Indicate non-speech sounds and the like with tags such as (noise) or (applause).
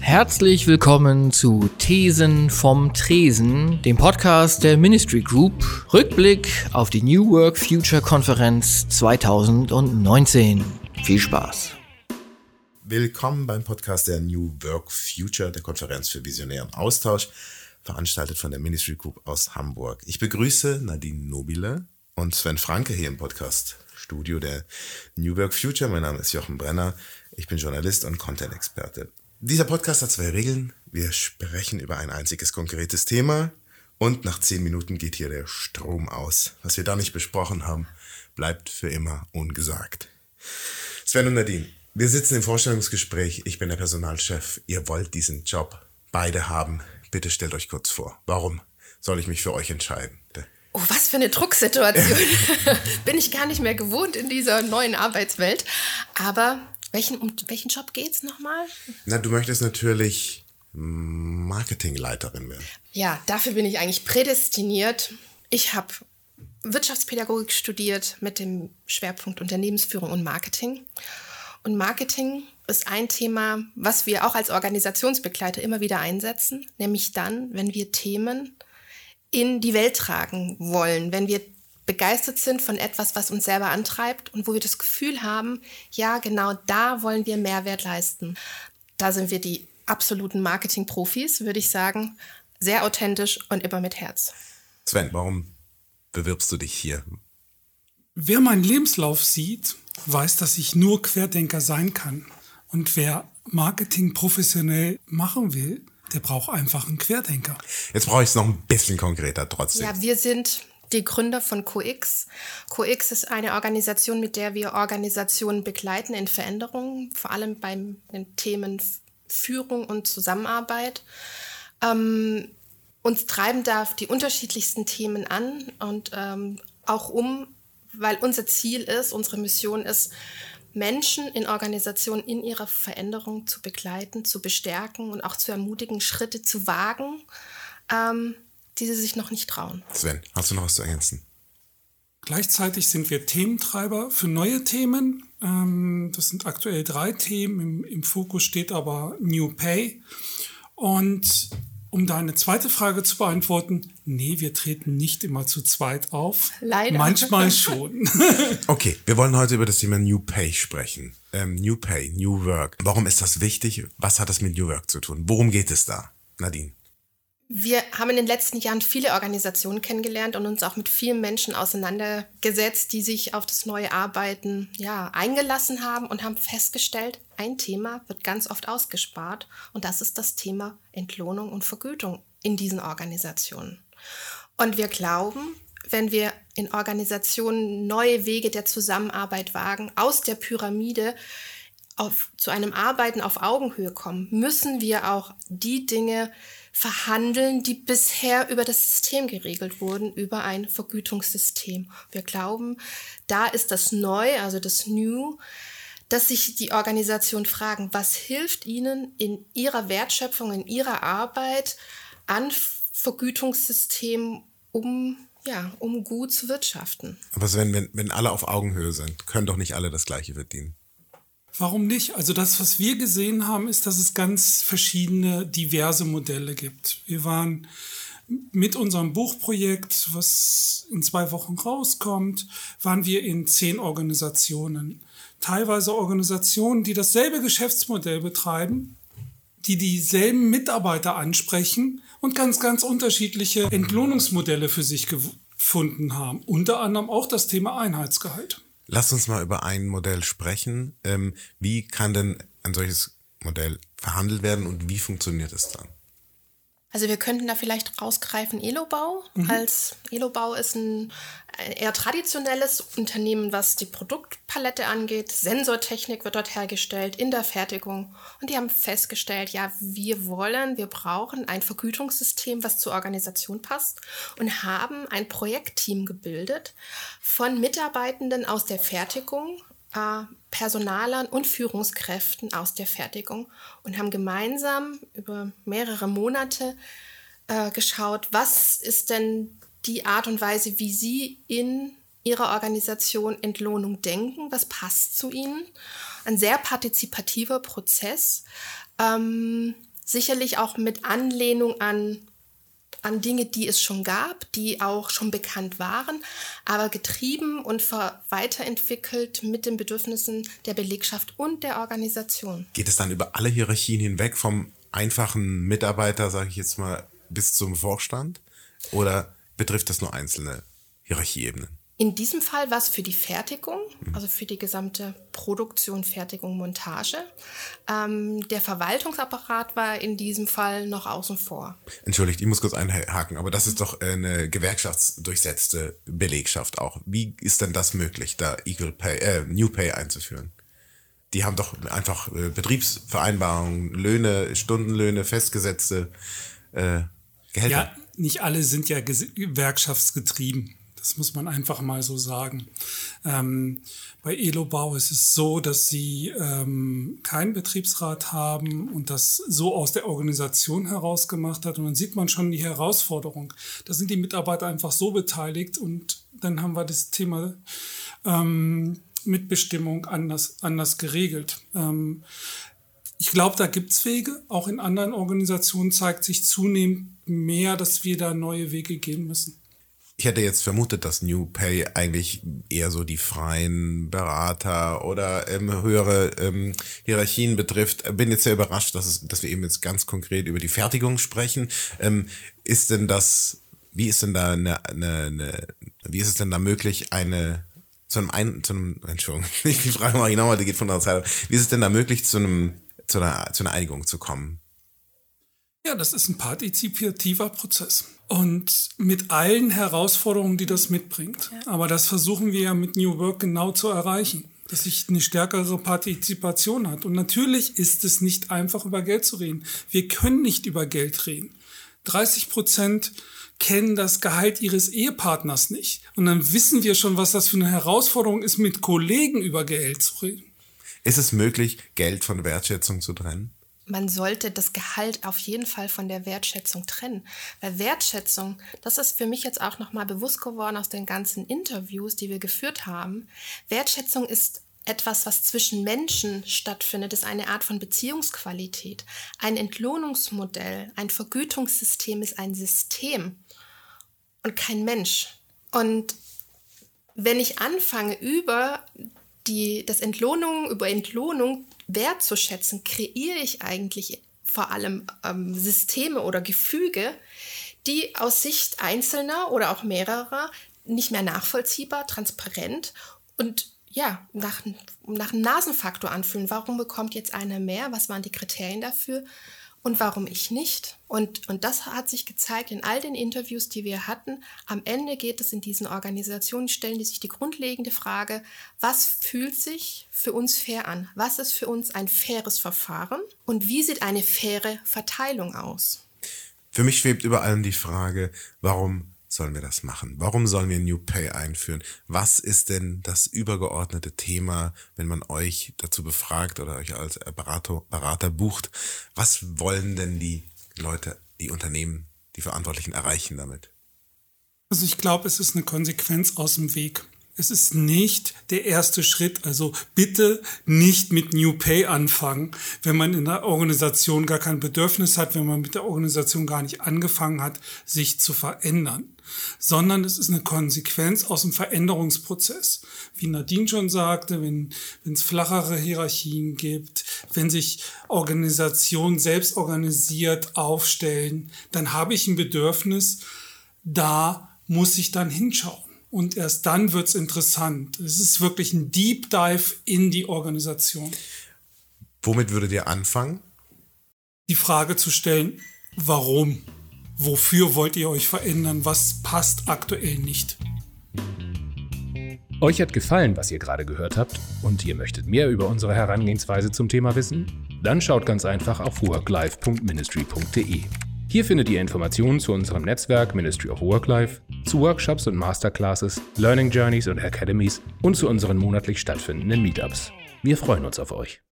Herzlich willkommen zu Thesen vom Tresen, dem Podcast der Ministry Group. Rückblick auf die New Work Future Konferenz 2019. Viel Spaß. Willkommen beim Podcast der New Work Future, der Konferenz für visionären Austausch, veranstaltet von der Ministry Group aus Hamburg. Ich begrüße Nadine Nobile und Sven Franke hier im Podcast Studio der New Work Future. Mein Name ist Jochen Brenner. Ich bin Journalist und Content-Experte. Dieser Podcast hat zwei Regeln. Wir sprechen über ein einziges konkretes Thema und nach zehn Minuten geht hier der Strom aus. Was wir da nicht besprochen haben, bleibt für immer ungesagt. Sven und Nadine, wir sitzen im Vorstellungsgespräch. Ich bin der Personalchef. Ihr wollt diesen Job beide haben. Bitte stellt euch kurz vor. Warum soll ich mich für euch entscheiden? Oh, was für eine Drucksituation. (laughs) bin ich gar nicht mehr gewohnt in dieser neuen Arbeitswelt. Aber welchen, um welchen Job geht es nochmal? Na, du möchtest natürlich Marketingleiterin werden. Ja, dafür bin ich eigentlich prädestiniert. Ich habe Wirtschaftspädagogik studiert mit dem Schwerpunkt Unternehmensführung und Marketing. Und Marketing ist ein Thema, was wir auch als Organisationsbegleiter immer wieder einsetzen, nämlich dann, wenn wir Themen in die Welt tragen wollen, wenn wir begeistert sind von etwas, was uns selber antreibt und wo wir das Gefühl haben, ja, genau da wollen wir Mehrwert leisten. Da sind wir die absoluten Marketing-Profis, würde ich sagen. Sehr authentisch und immer mit Herz. Sven, warum bewirbst du dich hier? Wer meinen Lebenslauf sieht, weiß, dass ich nur Querdenker sein kann. Und wer Marketing professionell machen will, der braucht einfach einen Querdenker. Jetzt brauche ich es noch ein bisschen konkreter trotzdem. Ja, wir sind die Gründer von CoX. CoX ist eine Organisation, mit der wir Organisationen begleiten in Veränderungen, vor allem bei den Themen Führung und Zusammenarbeit. Ähm, uns treiben da die unterschiedlichsten Themen an und ähm, auch um, weil unser Ziel ist, unsere Mission ist, Menschen in Organisationen in ihrer Veränderung zu begleiten, zu bestärken und auch zu ermutigen, Schritte zu wagen. Ähm, die sie sich noch nicht trauen. Sven, hast du noch was zu ergänzen? Gleichzeitig sind wir Thementreiber für neue Themen. Ähm, das sind aktuell drei Themen. Im, Im, Fokus steht aber New Pay. Und um deine zweite Frage zu beantworten, nee, wir treten nicht immer zu zweit auf. Leider. Manchmal (laughs) schon. okay, wir wollen heute über das Thema New Pay sprechen. Ähm, New Pay, New Work. Warum ist das wichtig? Was hat das mit New Work zu tun? Worum geht es da? Nadine. Wir haben in den letzten Jahren viele Organisationen kennengelernt und uns auch mit vielen Menschen auseinandergesetzt, die sich auf das neue Arbeiten ja, eingelassen haben und haben festgestellt, ein Thema wird ganz oft ausgespart und das ist das Thema Entlohnung und Vergütung in diesen Organisationen. Und wir glauben, wenn wir in Organisationen neue Wege der Zusammenarbeit wagen, aus der Pyramide auf, zu einem Arbeiten auf Augenhöhe kommen, müssen wir auch die Dinge verhandeln, die bisher über das System geregelt wurden, über ein Vergütungssystem. Wir glauben, da ist das Neu, also das New, dass sich die Organisationen fragen, was hilft ihnen in ihrer Wertschöpfung, in ihrer Arbeit an Vergütungssystemen, um ja, um gut zu wirtschaften. Aber wenn, wenn, wenn alle auf Augenhöhe sind, können doch nicht alle das Gleiche verdienen. Warum nicht? Also das, was wir gesehen haben, ist, dass es ganz verschiedene, diverse Modelle gibt. Wir waren mit unserem Buchprojekt, was in zwei Wochen rauskommt, waren wir in zehn Organisationen. Teilweise Organisationen, die dasselbe Geschäftsmodell betreiben, die dieselben Mitarbeiter ansprechen und ganz, ganz unterschiedliche Entlohnungsmodelle für sich gefunden haben. Unter anderem auch das Thema Einheitsgehalt. Lass uns mal über ein Modell sprechen. Ähm, wie kann denn ein solches Modell verhandelt werden und wie funktioniert es dann? Also wir könnten da vielleicht rausgreifen Elobau. Mhm. Als Elobau ist ein, ein, eher traditionelles Unternehmen, was die Produktpalette angeht. Sensortechnik wird dort hergestellt in der Fertigung. Und die haben festgestellt, ja, wir wollen, wir brauchen ein Vergütungssystem, was zur Organisation passt und haben ein Projektteam gebildet von Mitarbeitenden aus der Fertigung, äh, Personalern und Führungskräften aus der Fertigung und haben gemeinsam über mehrere Monate äh, geschaut, was ist denn die Art und Weise, wie sie in ihrer Organisation Entlohnung denken, was passt zu ihnen. Ein sehr partizipativer Prozess. Ähm, Sicherlich auch mit Anlehnung an, an Dinge, die es schon gab, die auch schon bekannt waren, aber getrieben und weiterentwickelt mit den Bedürfnissen der Belegschaft und der Organisation. Geht es dann über alle Hierarchien hinweg, vom einfachen Mitarbeiter, sage ich jetzt mal, bis zum Vorstand? Oder betrifft das nur einzelne Hierarchieebenen? In diesem Fall war es für die Fertigung, also für die gesamte Produktion, Fertigung, Montage. Ähm, der Verwaltungsapparat war in diesem Fall noch außen vor. Entschuldigt, ich muss kurz einhaken, aber das ist doch eine gewerkschaftsdurchsetzte Belegschaft auch. Wie ist denn das möglich, da Equal Pay, äh, New Pay einzuführen? Die haben doch einfach äh, Betriebsvereinbarungen, Löhne, Stundenlöhne, festgesetzte äh, Gehälter. Ja, nicht alle sind ja gewerkschaftsgetrieben. Das muss man einfach mal so sagen. Ähm, bei Elobau ist es so, dass sie ähm, keinen Betriebsrat haben und das so aus der Organisation heraus gemacht hat. Und dann sieht man schon die Herausforderung. Da sind die Mitarbeiter einfach so beteiligt und dann haben wir das Thema ähm, Mitbestimmung anders, anders geregelt. Ähm, ich glaube, da gibt's Wege. Auch in anderen Organisationen zeigt sich zunehmend mehr, dass wir da neue Wege gehen müssen. Ich hätte jetzt vermutet, dass New Pay eigentlich eher so die freien Berater oder ähm, höhere ähm, Hierarchien betrifft. Bin jetzt sehr überrascht, dass, es, dass wir eben jetzt ganz konkret über die Fertigung sprechen. Ähm, ist denn das, wie ist denn da eine, eine, eine, wie ist es denn da möglich, eine zu einem, ein, zu einem Entschuldigung, (laughs) die Frage mache ich nochmal, die geht von der Zeit. Wie ist es denn da möglich, zu einem, zu einer, zu einer Einigung zu kommen? Ja, das ist ein partizipativer Prozess. Und mit allen Herausforderungen, die das mitbringt. Ja. Aber das versuchen wir ja mit New Work genau zu erreichen, dass sich eine stärkere Partizipation hat. Und natürlich ist es nicht einfach, über Geld zu reden. Wir können nicht über Geld reden. 30 Prozent kennen das Gehalt ihres Ehepartners nicht. Und dann wissen wir schon, was das für eine Herausforderung ist, mit Kollegen über Geld zu reden. Ist es möglich, Geld von Wertschätzung zu trennen? Man sollte das Gehalt auf jeden Fall von der Wertschätzung trennen. Weil Wertschätzung, das ist für mich jetzt auch nochmal bewusst geworden aus den ganzen Interviews, die wir geführt haben. Wertschätzung ist etwas, was zwischen Menschen stattfindet, ist eine Art von Beziehungsqualität. Ein Entlohnungsmodell, ein Vergütungssystem ist ein System und kein Mensch. Und wenn ich anfange, über die, das Entlohnung, über Entlohnung wertzuschätzen, kreiere ich eigentlich vor allem ähm, Systeme oder Gefüge, die aus Sicht Einzelner oder auch mehrerer nicht mehr nachvollziehbar, transparent und ja, nach, nach einem Nasenfaktor anfühlen. Warum bekommt jetzt einer mehr? Was waren die Kriterien dafür? Und warum ich nicht. Und, und das hat sich gezeigt in all den Interviews, die wir hatten. Am Ende geht es in diesen Organisationen, stellen die sich die grundlegende Frage, was fühlt sich für uns fair an? Was ist für uns ein faires Verfahren? Und wie sieht eine faire Verteilung aus? Für mich schwebt über allem die Frage, warum sollen wir das machen? Warum sollen wir New Pay einführen? Was ist denn das übergeordnete Thema, wenn man euch dazu befragt oder euch als Berater, Berater bucht? Was wollen denn die Leute, die Unternehmen, die Verantwortlichen erreichen damit? Also ich glaube, es ist eine Konsequenz aus dem Weg. Es ist nicht der erste Schritt. Also bitte nicht mit New Pay anfangen, wenn man in der Organisation gar kein Bedürfnis hat, wenn man mit der Organisation gar nicht angefangen hat, sich zu verändern. Sondern es ist eine Konsequenz aus dem Veränderungsprozess. Wie Nadine schon sagte, wenn es flachere Hierarchien gibt, wenn sich Organisationen selbst organisiert aufstellen, dann habe ich ein Bedürfnis, da muss ich dann hinschauen und erst dann wird's interessant. Es ist wirklich ein Deep Dive in die Organisation. Womit würdet ihr anfangen? Die Frage zu stellen, warum? Wofür wollt ihr euch verändern? Was passt aktuell nicht? Euch hat gefallen, was ihr gerade gehört habt und ihr möchtet mehr über unsere Herangehensweise zum Thema wissen? Dann schaut ganz einfach auf worklife.ministry.de. Hier findet ihr Informationen zu unserem Netzwerk Ministry of Work Life, zu Workshops und Masterclasses, Learning Journeys und Academies und zu unseren monatlich stattfindenden Meetups. Wir freuen uns auf euch.